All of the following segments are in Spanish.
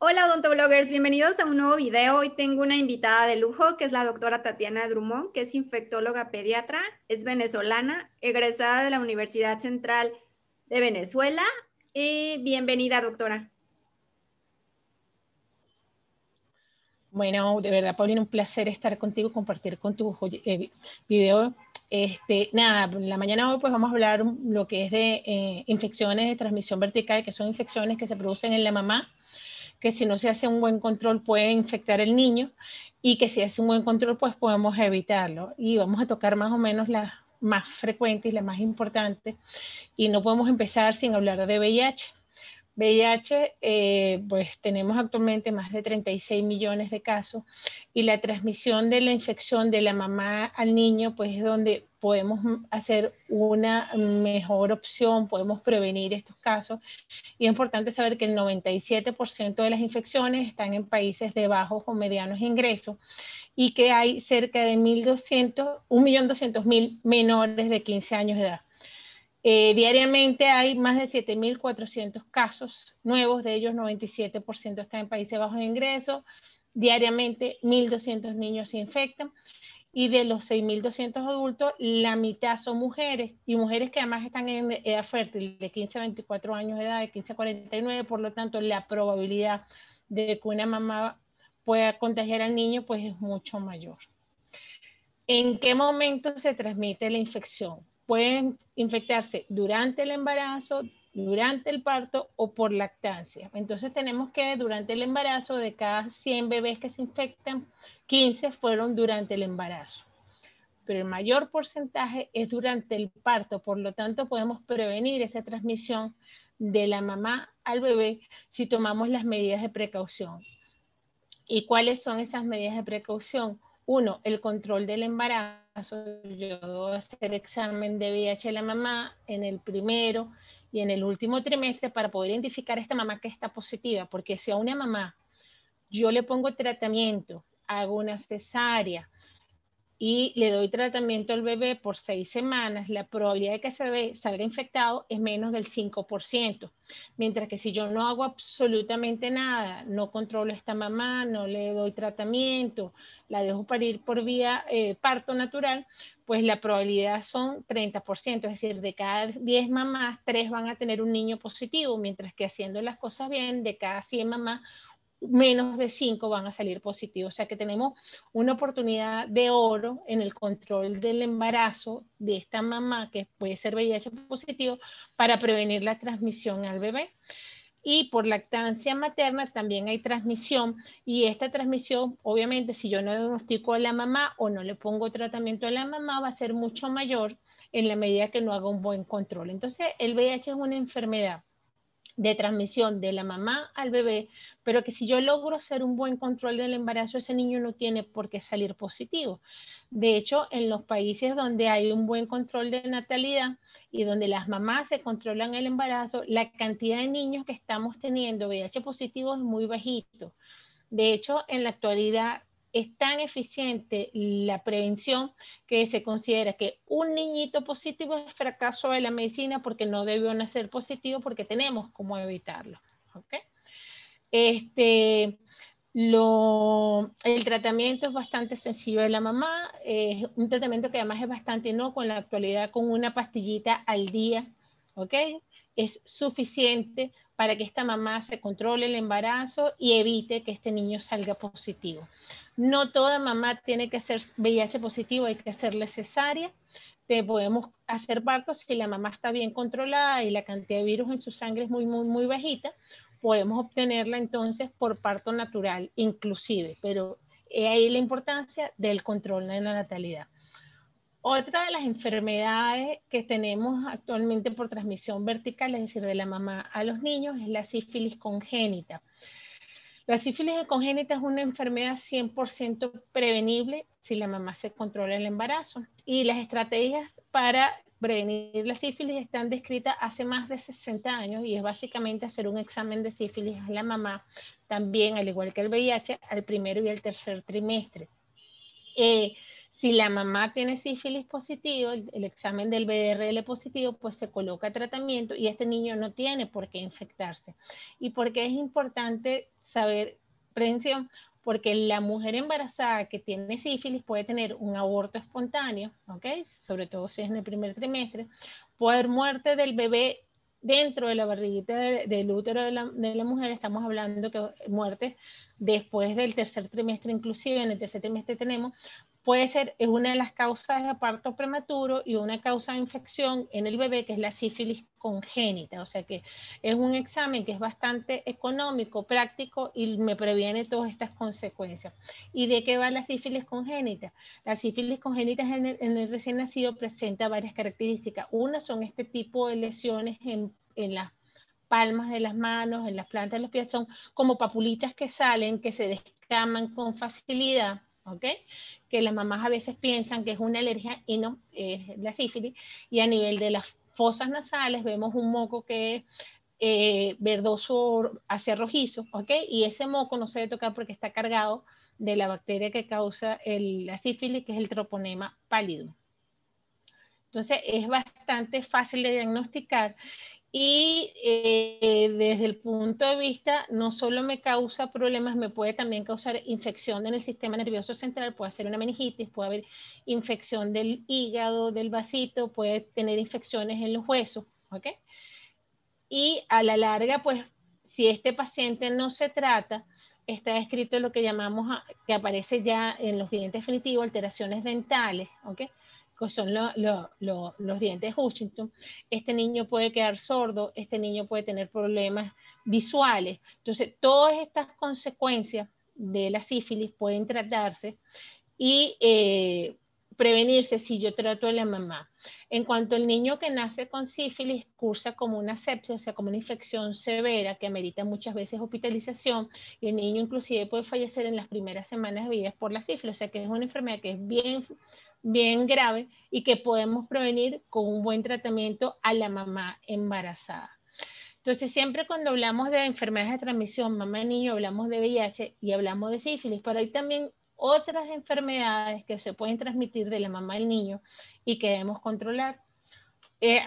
Hola odontobloggers, bienvenidos a un nuevo video. Hoy tengo una invitada de lujo que es la doctora Tatiana Drummond, que es infectóloga pediatra, es venezolana, egresada de la Universidad Central de Venezuela. Bienvenida, doctora. Bueno, de verdad, Paulina, un placer estar contigo, compartir con tu eh, video. Este, nada, la mañana hoy pues vamos a hablar lo que es de eh, infecciones de transmisión vertical, que son infecciones que se producen en la mamá que si no se hace un buen control puede infectar el niño y que si hace un buen control pues podemos evitarlo. Y vamos a tocar más o menos las más frecuentes y las más importantes. Y no podemos empezar sin hablar de VIH. VIH, eh, pues tenemos actualmente más de 36 millones de casos y la transmisión de la infección de la mamá al niño, pues es donde podemos hacer una mejor opción, podemos prevenir estos casos. Y es importante saber que el 97% de las infecciones están en países de bajos o medianos ingresos y que hay cerca de 1.200, 1.200.000 menores de 15 años de edad. Eh, diariamente hay más de 7.400 casos nuevos, de ellos 97% están en países de bajos ingresos. Diariamente 1.200 niños se infectan y de los 6.200 adultos, la mitad son mujeres y mujeres que además están en edad fértil, de 15 a 24 años de edad, de 15 a 49, por lo tanto la probabilidad de que una mamá pueda contagiar al niño pues es mucho mayor. ¿En qué momento se transmite la infección? Pueden infectarse durante el embarazo, durante el parto o por lactancia. Entonces tenemos que durante el embarazo, de cada 100 bebés que se infectan, 15 fueron durante el embarazo. Pero el mayor porcentaje es durante el parto, por lo tanto podemos prevenir esa transmisión de la mamá al bebé si tomamos las medidas de precaución. ¿Y cuáles son esas medidas de precaución? Uno, el control del embarazo. Yo voy a hacer examen de VIH a la mamá en el primero y en el último trimestre para poder identificar a esta mamá que está positiva, porque si a una mamá yo le pongo tratamiento, hago una cesárea, y le doy tratamiento al bebé por seis semanas, la probabilidad de que ese bebé salga infectado es menos del 5%. Mientras que si yo no hago absolutamente nada, no controlo a esta mamá, no le doy tratamiento, la dejo parir por vía eh, parto natural, pues la probabilidad son 30%, es decir, de cada 10 mamás, 3 van a tener un niño positivo, mientras que haciendo las cosas bien, de cada 100 mamás, menos de 5 van a salir positivos. O sea que tenemos una oportunidad de oro en el control del embarazo de esta mamá que puede ser VIH positivo para prevenir la transmisión al bebé. Y por lactancia materna también hay transmisión y esta transmisión, obviamente, si yo no diagnostico a la mamá o no le pongo tratamiento a la mamá, va a ser mucho mayor en la medida que no haga un buen control. Entonces, el VIH es una enfermedad de transmisión de la mamá al bebé, pero que si yo logro hacer un buen control del embarazo, ese niño no tiene por qué salir positivo. De hecho, en los países donde hay un buen control de natalidad y donde las mamás se controlan el embarazo, la cantidad de niños que estamos teniendo VIH positivo es muy bajito. De hecho, en la actualidad es tan eficiente la prevención que se considera que un niñito positivo es fracaso de la medicina porque no debió nacer positivo porque tenemos cómo evitarlo. Este, lo, el tratamiento es bastante sencillo de la mamá, es un tratamiento que además es bastante no con la actualidad con una pastillita al día, ¿ok? Es suficiente para que esta mamá se controle el embarazo y evite que este niño salga positivo. No toda mamá tiene que ser VIH positivo, hay que hacerle cesárea. Te podemos hacer partos si la mamá está bien controlada y la cantidad de virus en su sangre es muy, muy, muy bajita. Podemos obtenerla entonces por parto natural, inclusive, pero ahí la importancia del control de la natalidad. Otra de las enfermedades que tenemos actualmente por transmisión vertical, es decir, de la mamá a los niños, es la sífilis congénita. La sífilis congénita es una enfermedad 100% prevenible si la mamá se controla el embarazo. Y las estrategias para prevenir la sífilis están descritas hace más de 60 años y es básicamente hacer un examen de sífilis a la mamá, también al igual que el VIH, al primero y al tercer trimestre. Eh, Si la mamá tiene sífilis positivo, el, examen del BRL positivo, pues se coloca tratamiento y este niño no tiene por qué infectarse. ¿Y por qué es importante saber prevención? porque la mujer embarazada que tiene sífilis puede tener un aborto espontáneo, ¿ok? Sobre todo si es en el primer trimestre, puede haber muerte del bebé dentro de la barriguita del útero de la, de la, mujer, estamos hablando que muertes después del tercer trimestre, inclusive en el tercer trimestre tenemos, puede ser es una de las causas de parto prematuro y una causa de infección en el bebé que es la sífilis congénita, o sea que es un examen que es bastante económico, práctico y me previene todas estas consecuencias. ¿Y de qué va la sífilis congénita? La sífilis congénita en el, en el recién nacido presenta varias características. Una son este tipo de lesiones en, en las palmas de las manos, en las plantas de los pies, son como papulitas que salen, que se descaman con facilidad ¿ok? Que las mamás a veces piensan que es una alergia y no, es la sífilis. Y a nivel de las fosas nasales vemos un moco que es eh, verdoso hacia rojizo, ¿ok? Y ese moco no se debe tocar porque está cargado de la bacteria que causa la sífilis, que es el troponema pálido. Entonces es bastante fácil de diagnosticar y eh, desde el punto de vista, no solo me causa problemas, me puede también causar infección en el sistema nervioso central, puede ser una meningitis, puede haber infección del hígado, del vasito, puede tener infecciones en los huesos, ¿ok? Y a la larga, pues, si este paciente no se trata, está escrito lo que llamamos, que aparece ya en los dientes definitivos, alteraciones dentales, ¿ok? Son los dientes Hutchinson, este niño puede quedar sordo, este niño puede tener problemas visuales. Entonces, todas estas consecuencias de la sífilis pueden tratarse y eh, prevenirse si yo trato a la mamá. En cuanto al niño que nace con sífilis cursa como una sepsia, o sea, como una infección severa que amerita muchas veces hospitalización y el niño inclusive puede fallecer en las primeras semanas de vida por la sífilis, o sea, que es una enfermedad que es bien bien grave y que podemos prevenir con un buen tratamiento a la mamá embarazada. Entonces, siempre cuando hablamos de enfermedades de transmisión, mamá-niño, hablamos de VIH y hablamos de sífilis, pero hay también otras enfermedades que se pueden transmitir de la mamá al niño y que debemos controlar. Eh,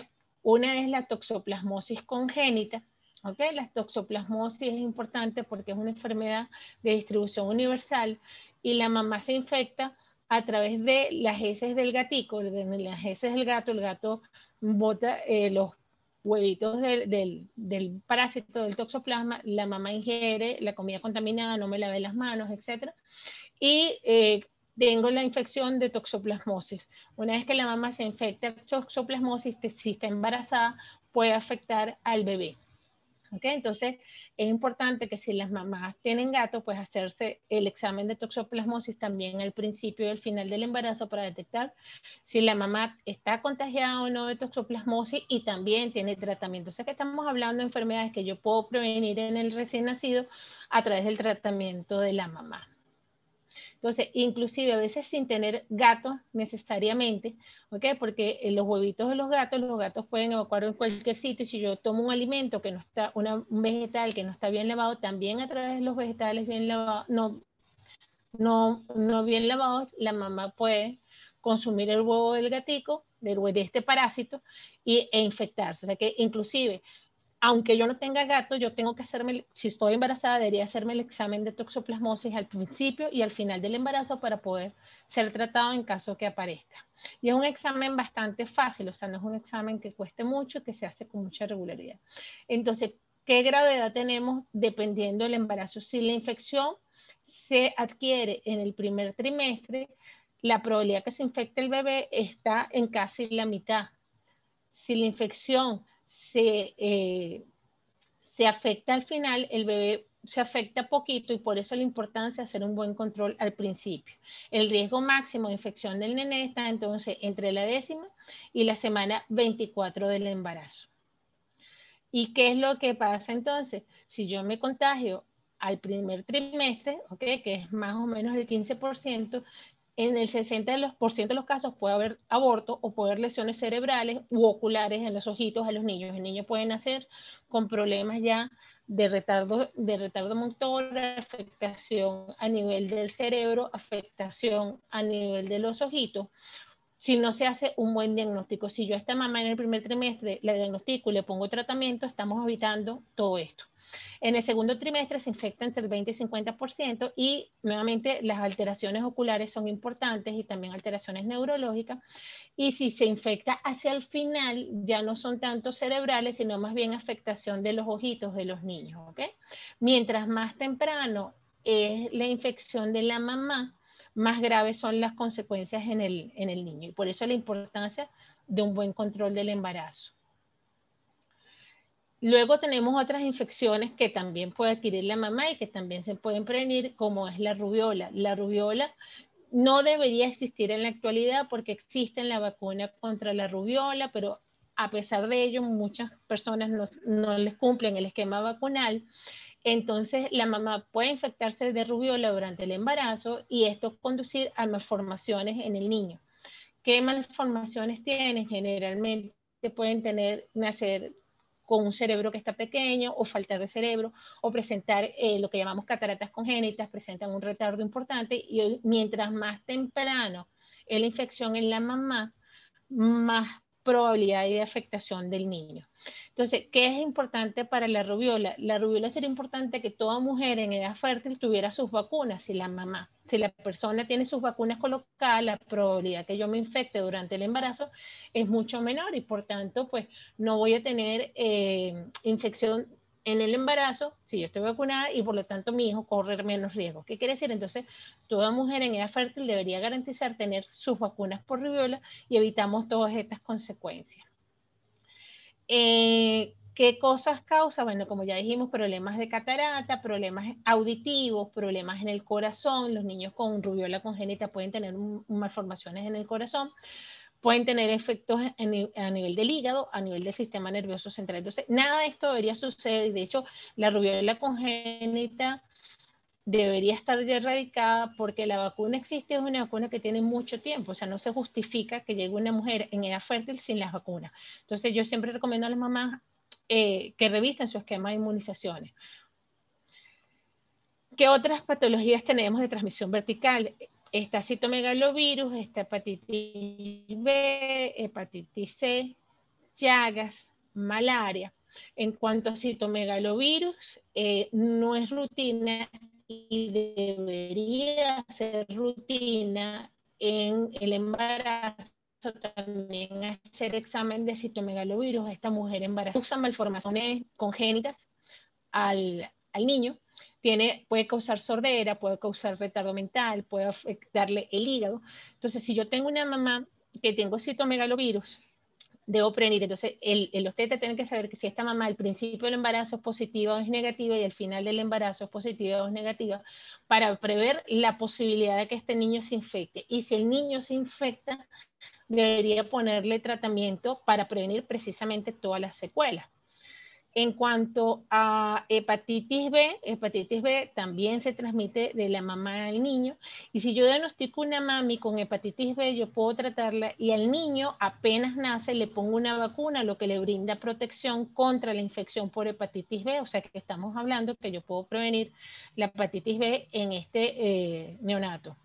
una es la toxoplasmosis congénita. ¿okay? La toxoplasmosis es importante porque es una enfermedad de distribución universal y la mamá se infecta a través de las heces del gatico, de las heces del gato, el gato bota eh, los huevitos del, del, parásito del toxoplasma, la mamá ingiere la comida contaminada, no me lavé las manos, etc. Y eh, tengo la infección de toxoplasmosis. Una vez que la mamá se infecta toxoplasmosis, si está embarazada, puede afectar al bebé. Entonces, es importante que si las mamás tienen gato, pues hacerse el examen de toxoplasmosis también al principio y al final del embarazo para detectar si la mamá está contagiada o no de toxoplasmosis y también tiene tratamiento. O sea que estamos hablando de enfermedades que yo puedo prevenir en el recién nacido a través del tratamiento de la mamá. Entonces, inclusive a veces sin tener gatos necesariamente, ¿ok? Porque en los huevitos de los gatos, los gatos pueden evacuar en cualquier sitio. Si yo tomo un alimento que no está, un vegetal que no está bien lavado, también a través de los vegetales bien lavados, no, no, no bien lavados, la mamá puede consumir el huevo del gatico, del, de este parásito, y, e infectarse. O sea que inclusive aunque yo no tenga gato, yo tengo que hacerme, si estoy embarazada, debería hacerme el examen de toxoplasmosis al principio y al final del embarazo para poder ser tratado en caso que aparezca. Y es un examen bastante fácil, o sea, no es un examen que cueste mucho, que se hace con mucha regularidad. Entonces, ¿qué gravedad tenemos dependiendo del embarazo? Si la infección se adquiere en el primer trimestre, la probabilidad que se infecte el bebé está en casi la mitad. Si la infección se, eh, se afecta al final, el bebé se afecta poquito y por eso la importancia de hacer un buen control al principio. El riesgo máximo de infección del nené está entonces entre la décima y la semana 24 del embarazo. ¿Y qué es lo que pasa entonces? Si yo me contagio al primer trimestre, okay, que es más o menos el 15%, en el 60% de los casos puede haber aborto o puede haber lesiones cerebrales u oculares en los ojitos a los niños. El niño puede nacer con problemas ya de retardo, de retardo motor, afectación a nivel del cerebro, afectación a nivel de los ojitos, si no se hace un buen diagnóstico. Si yo a esta mamá en el primer trimestre la diagnostico y le pongo tratamiento, estamos evitando todo esto. En el segundo trimestre se infecta entre el 20 y 50% y nuevamente las alteraciones oculares son importantes y también alteraciones neurológicas. Y si se infecta hacia el final, ya no son tanto cerebrales, sino más bien afectación de los ojitos de los niños. Mientras más temprano es la infección de la mamá, más graves son las consecuencias en el, en el niño. Y por eso la importancia de un buen control del embarazo. Luego tenemos otras infecciones que también puede adquirir la mamá y que también se pueden prevenir, como es la rubiola. La rubiola no debería existir en la actualidad porque existe la vacuna contra la rubiola, pero a pesar de ello muchas personas no, no les cumplen el esquema vacunal. Entonces la mamá puede infectarse de rubiola durante el embarazo y esto conducir a malformaciones en el niño. ¿Qué malformaciones tienen? Generalmente pueden tener, nacer con un cerebro que está pequeño o faltar de cerebro o presentar eh, lo que llamamos cataratas congénitas, presentan un retardo importante y mientras más temprano es la infección en la mamá, más probabilidad de afectación del niño. Entonces, ¿qué es importante para la rubiola? La rubiola sería importante que toda mujer en edad fértil tuviera sus vacunas, si la mamá, si la persona tiene sus vacunas colocadas, la probabilidad que yo me infecte durante el embarazo es mucho menor y por tanto, pues no voy a tener eh, infección en el embarazo si yo estoy vacunada y por lo tanto mi hijo corre menos riesgo. ¿Qué quiere decir? Entonces, toda mujer en edad fértil debería garantizar tener sus vacunas por rubiola y evitamos todas estas consecuencias. Eh, ¿Qué cosas causa? Bueno, como ya dijimos, problemas de catarata, problemas auditivos, problemas en el corazón. Los niños con rubiola congénita pueden tener malformaciones en el corazón pueden tener efectos a nivel del hígado, a nivel del sistema nervioso central. Entonces, nada de esto debería suceder. De hecho, la rubiola congénita debería estar ya erradicada porque la vacuna existe, es una vacuna que tiene mucho tiempo, o sea, no se justifica que llegue una mujer en edad fértil sin las vacunas. Entonces, yo siempre recomiendo a las mamás eh, que revisen su esquema de inmunizaciones. ¿Qué otras patologías tenemos de transmisión vertical? Está citomegalovirus, esta hepatitis B, hepatitis C, llagas, malaria. En cuanto a citomegalovirus, eh, no es rutina y debería ser rutina en el embarazo también hacer examen de citomegalovirus a esta mujer embarazada. Usa malformaciones congénitas al, al niño tiene, puede causar sordera, puede causar retardo mental, puede afectarle el hígado. Entonces, si yo tengo una mamá que tengo citomegalovirus, debo prevenir. Entonces, el, el obstetra tiene que saber que si esta mamá al principio del embarazo es positiva o es negativa y al final del embarazo es positiva o es negativa, para prever la posibilidad de que este niño se infecte. Y si el niño se infecta, debería ponerle tratamiento para prevenir precisamente todas las secuelas. En cuanto a hepatitis B, hepatitis B también se transmite de la mamá al niño. Y si yo diagnostico una mami con hepatitis B, yo puedo tratarla y al niño apenas nace le pongo una vacuna, lo que le brinda protección contra la infección por hepatitis B. O sea que estamos hablando que yo puedo prevenir la hepatitis B en este eh, neonato.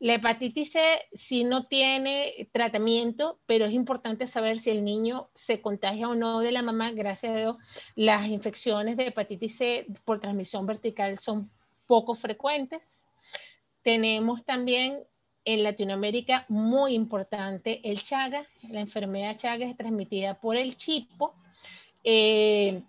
La hepatitis C sí no tiene tratamiento, pero es importante saber si el niño se contagia o no de la mamá. Gracias a Dios, las infecciones de hepatitis C por transmisión vertical son poco frecuentes. Tenemos también en Latinoamérica muy importante el Chagas. La enfermedad Chagas es transmitida por el chipo. Eh,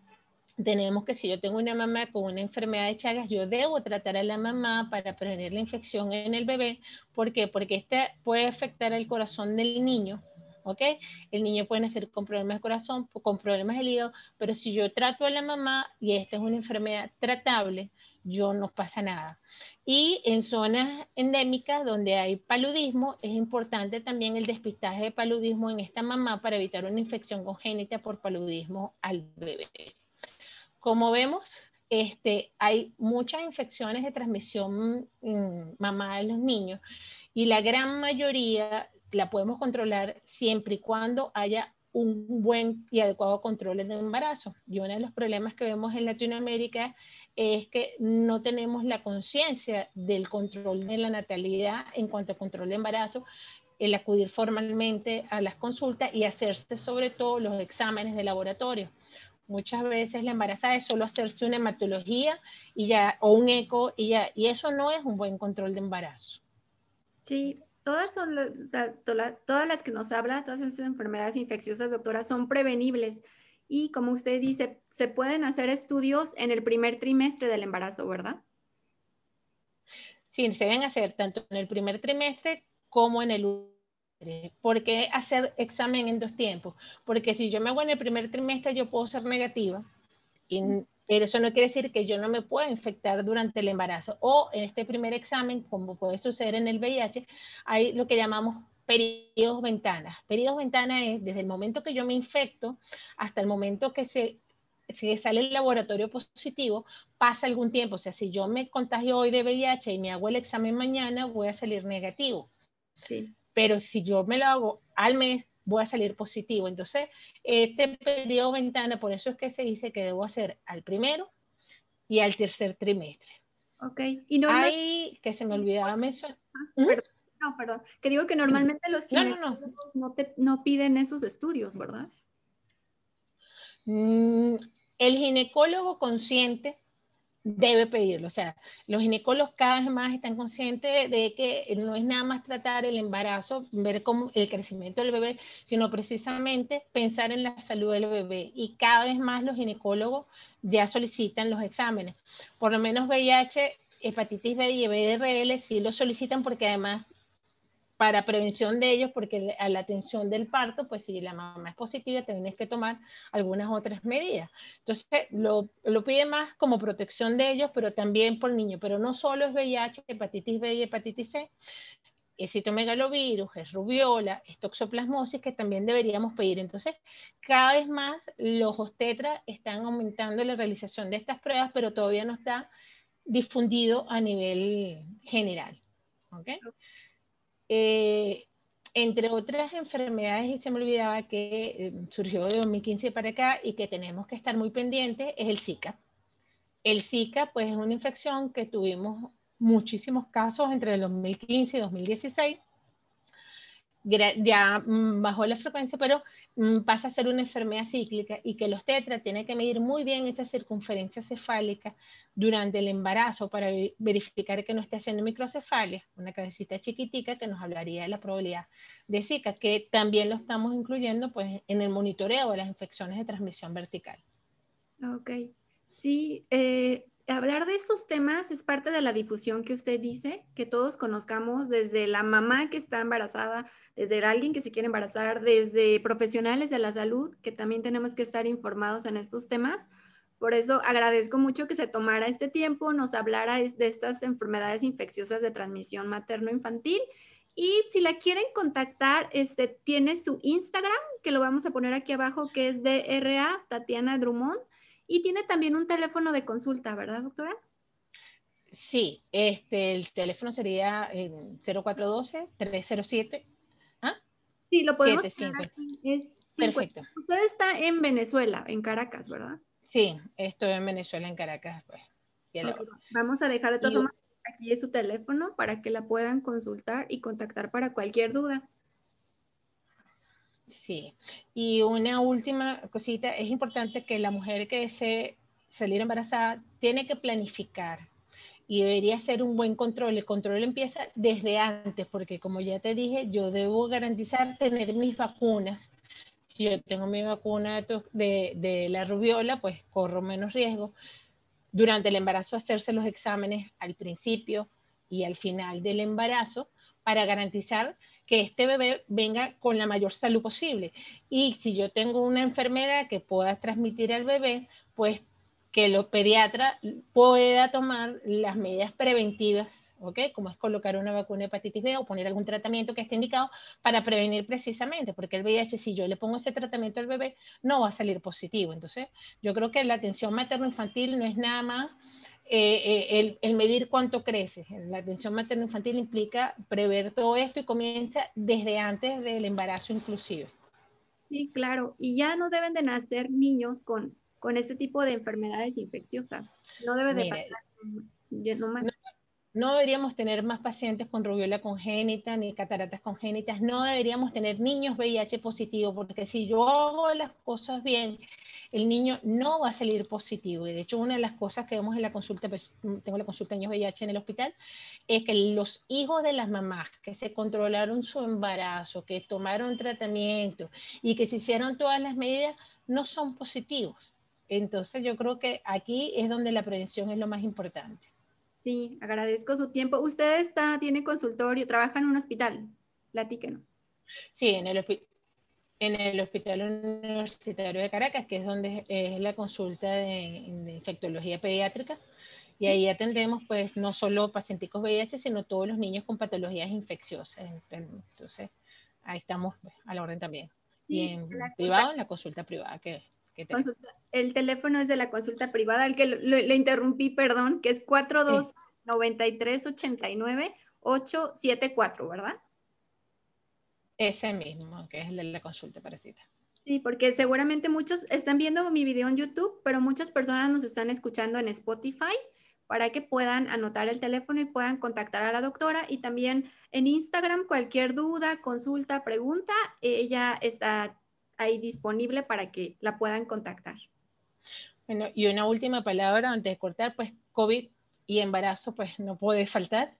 tenemos que si yo tengo una mamá con una enfermedad de Chagas, yo debo tratar a la mamá para prevenir la infección en el bebé. ¿Por qué? Porque esta puede afectar el corazón del niño. ¿Ok? El niño puede nacer con problemas de corazón, con problemas del hígado, pero si yo trato a la mamá y esta es una enfermedad tratable, yo no pasa nada. Y en zonas endémicas donde hay paludismo, es importante también el despistaje de paludismo en esta mamá para evitar una infección congénita por paludismo al bebé. Como vemos, este, hay muchas infecciones de transmisión mm, mamá en los niños y la gran mayoría la podemos controlar siempre y cuando haya un buen y adecuado control del embarazo. Y uno de los problemas que vemos en Latinoamérica es que no tenemos la conciencia del control de la natalidad en cuanto a control de embarazo, el acudir formalmente a las consultas y hacerse sobre todo los exámenes de laboratorio. Muchas veces la embarazada es solo hacerse una hematología y ya, o un eco y ya, y eso no es un buen control de embarazo. Sí, todas son todas las que nos habla, todas esas enfermedades infecciosas, doctora, son prevenibles. Y como usted dice, se pueden hacer estudios en el primer trimestre del embarazo, ¿verdad? Sí, se deben hacer tanto en el primer trimestre como en el ¿Por qué hacer examen en dos tiempos? Porque si yo me hago en el primer trimestre, yo puedo ser negativa, pero eso no quiere decir que yo no me pueda infectar durante el embarazo. O en este primer examen, como puede suceder en el VIH, hay lo que llamamos periodos ventanas. Periodos ventanas es desde el momento que yo me infecto hasta el momento que se si sale el laboratorio positivo, pasa algún tiempo. O sea, si yo me contagio hoy de VIH y me hago el examen mañana, voy a salir negativo. Sí. Pero si yo me lo hago al mes, voy a salir positivo. Entonces, este periodo ventana, por eso es que se dice que debo hacer al primero y al tercer trimestre. Ok. Y normalmente... que se me olvidaba mencionar. Ah, ¿Mm? no, perdón. Que digo que normalmente los ginecólogos no, te, no piden esos estudios, ¿verdad? Mm, el ginecólogo consciente debe pedirlo. O sea, los ginecólogos cada vez más están conscientes de que no es nada más tratar el embarazo, ver cómo el crecimiento del bebé, sino precisamente pensar en la salud del bebé. Y cada vez más los ginecólogos ya solicitan los exámenes. Por lo menos VIH, hepatitis B y BDRL sí lo solicitan porque además para prevención de ellos, porque a la atención del parto, pues si la mamá es positiva, tienes que tomar algunas otras medidas. Entonces, lo, pide más como protección de ellos, pero también por niño. Pero no solo es VIH, hepatitis B y hepatitis C, es citomegalovirus, es rubiola, es toxoplasmosis que también deberíamos pedir. Entonces, cada vez más los obstetras están aumentando la realización de estas pruebas, pero todavía no está difundido a nivel general. ¿okay? Eh, entre otras enfermedades, y se me olvidaba que eh, surgió de 2015 para acá y que tenemos que estar muy pendientes, es el Zika. El Zika, pues, es una infección que tuvimos muchísimos casos entre el 2015 y 2016 ya mm, bajó la frecuencia, pero mm, pasa a ser una enfermedad cíclica y que los tetras tienen que medir muy bien esa circunferencia cefálica durante el embarazo para verificar que no esté haciendo microcefalia, una cabecita chiquitica que nos hablaría de la probabilidad de Zika, que también lo estamos incluyendo pues, en el monitoreo de las infecciones de transmisión vertical. Ok, sí, eh, hablar de estos temas es parte de la difusión que usted dice, que todos conozcamos desde la mamá que está embarazada, desde alguien que se quiere embarazar, desde profesionales de la salud, que también tenemos que estar informados en estos temas. Por eso agradezco mucho que se tomara este tiempo, nos hablara de estas enfermedades infecciosas de transmisión materno-infantil. Y si la quieren contactar, este, tiene su Instagram, que lo vamos a poner aquí abajo, que es DRA Tatiana Drummond y tiene también un teléfono de consulta, ¿verdad, doctora? Sí, este, el teléfono sería 0412-307. ¿ah? Sí, lo podemos aquí. Es Perfecto. Usted está en Venezuela, en Caracas, ¿verdad? Sí, estoy en Venezuela, en Caracas. Pues. Vamos a dejar de todas formas aquí es su teléfono para que la puedan consultar y contactar para cualquier duda. Sí, y una última cosita, es importante que la mujer que desee salir embarazada tiene que planificar y debería ser un buen control. El control empieza desde antes, porque como ya te dije, yo debo garantizar tener mis vacunas. Si yo tengo mi vacuna de, de la rubiola, pues corro menos riesgo. Durante el embarazo hacerse los exámenes al principio y al final del embarazo para garantizar que este bebé venga con la mayor salud posible. Y si yo tengo una enfermedad que pueda transmitir al bebé, pues que los pediatras pueda tomar las medidas preventivas, ¿ok? Como es colocar una vacuna de hepatitis B o poner algún tratamiento que esté indicado para prevenir precisamente, porque el VIH, si yo le pongo ese tratamiento al bebé, no va a salir positivo. Entonces, yo creo que la atención materno-infantil no es nada más eh, eh, el, medir cuánto crece. La atención materno-infantil implica prever todo esto y comienza desde antes del embarazo inclusive. Sí, claro. Y ya no deben de nacer niños con, con este tipo de enfermedades infecciosas. No debe de pasar no más. No deberíamos tener más pacientes con rubiola congénita ni cataratas congénitas. No deberíamos tener niños VIH positivo, porque si yo hago las cosas bien, el niño no va a salir positivo. Y de hecho, una de las cosas que vemos en la consulta, pues, tengo la consulta de niños VIH en el hospital, es que los hijos de las mamás que se controlaron su embarazo, que tomaron tratamiento y que se hicieron todas las medidas, no son positivos. Entonces, yo creo que aquí es donde la prevención es lo más importante. Sí, agradezco su tiempo. Usted está, tiene consultorio, trabaja en un hospital. Platíquenos. Sí, en el, en el Hospital Universitario de Caracas, que es donde es la consulta de, infectología pediátrica. Y ahí atendemos, pues, no solo pacientes VIH, sino todos los niños con patologías infecciosas. Entonces, ahí estamos pues, a la orden también. y en privado, en la consulta privada que el teléfono es de la consulta privada, al que le interrumpí, perdón, que es 429389-874, ¿verdad? Ese mismo, que es el de la consulta para cita. Sí, porque seguramente muchos están viendo mi video en YouTube, pero muchas personas nos están escuchando en Spotify para que puedan anotar el teléfono y puedan contactar a la doctora. Y también en Instagram, cualquier duda, consulta, pregunta, ella está ahí disponible para que la puedan contactar. Bueno, y una última palabra antes de cortar, pues COVID y embarazo, pues no puede faltar.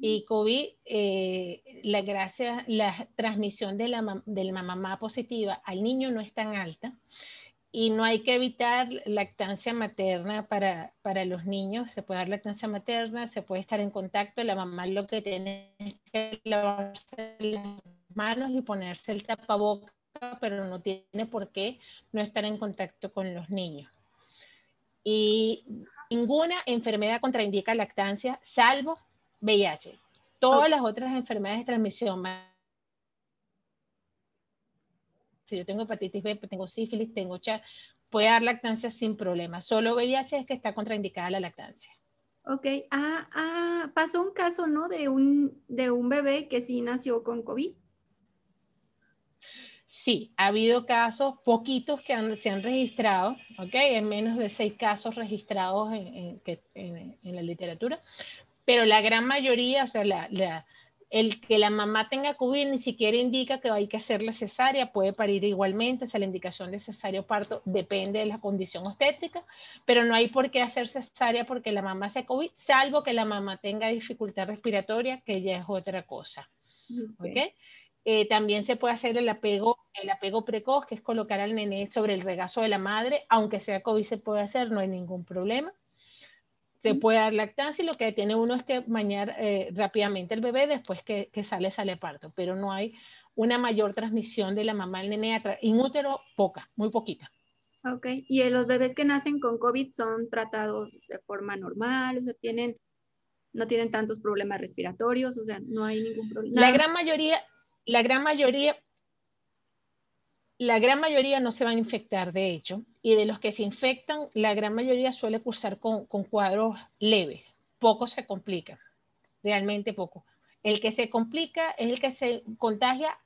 Y COVID, eh, la gracia, la transmisión de la, de la mamá positiva al niño no es tan alta y no hay que evitar lactancia materna para, para, los niños. Se puede dar lactancia materna, se puede estar en contacto. La mamá lo que tiene es que lavarse las manos y ponerse el tapabocas pero no tiene por qué no estar en contacto con los niños. Y ninguna enfermedad contraindica lactancia, salvo VIH. Todas las otras enfermedades de transmisión, si yo tengo hepatitis B, tengo sífilis, tengo CHA, puede dar lactancia sin problema. Solo VIH es que está contraindicada la lactancia. Ok, ah, ah, pasó un caso, ¿no? De un, de un bebé que sí nació con COVID. Sí, ha habido casos, poquitos que se han registrado, ¿ok? En menos de seis casos registrados en, la literatura, pero la gran mayoría, o sea, el que la mamá tenga COVID ni siquiera indica que hay que hacerle cesárea, puede parir igualmente, o sea, la indicación de cesárea o parto depende de la condición obstétrica, pero no hay por qué hacer cesárea porque la mamá sea COVID, salvo que la mamá tenga dificultad respiratoria, que ya es otra cosa. ¿Ok? Eh, también se puede hacer el apego, el apego precoz, que es colocar al nené sobre el regazo de la madre, aunque sea COVID se puede hacer, no hay ningún problema. Se puede dar lactancia y lo que tiene uno es que bañar eh, rápidamente el bebé después que, que, sale, sale parto, pero no hay una mayor transmisión de la mamá al nené. Inútero, poca, muy poquita. Ok, y los bebés que nacen con COVID son tratados de forma normal, o sea, tienen, no tienen tantos problemas respiratorios, o sea, no hay ningún problema. La gran mayoría, la gran mayoría, la gran mayoría no se van a infectar, de hecho, y de los que se infectan, la gran mayoría suele cursar con, cuadros leves, poco se complica, realmente poco. El que se complica es el que se contagia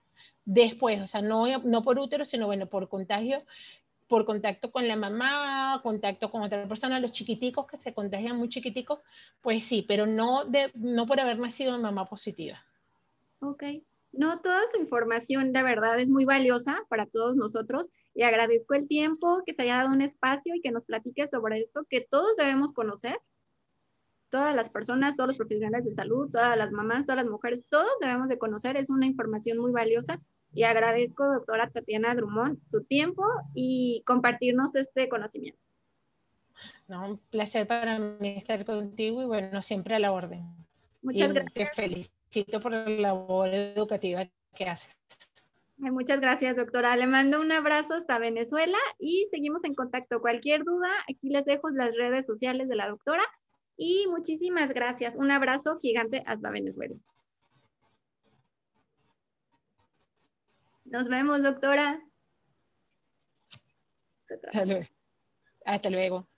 después, o sea, no, no por útero, sino bueno, por contagio, por contacto con la mamá, contacto con otra persona, los chiquiticos que se contagian muy chiquiticos, pues sí, pero no, de, no por haber nacido de mamá positiva. Ok, no, toda su información de verdad es muy valiosa para todos nosotros y agradezco el tiempo que se haya dado un espacio y que nos platique sobre esto que todos debemos conocer. Todas las personas, todos los profesionales de salud, todas las mamás, todas las mujeres, todos debemos de conocer. Es una información muy valiosa y agradezco, doctora Tatiana Drummond, su tiempo y compartirnos este conocimiento. No, un placer para mí estar contigo y bueno, siempre a la orden. Muchas gracias. Te feliz por la labor educativa que haces. Muchas gracias, doctora. Le mando un abrazo hasta Venezuela y seguimos en contacto. Cualquier duda, aquí les dejo las redes sociales de la doctora y muchísimas gracias. Un abrazo gigante hasta Venezuela. Nos vemos, doctora. Hasta luego. Hasta luego.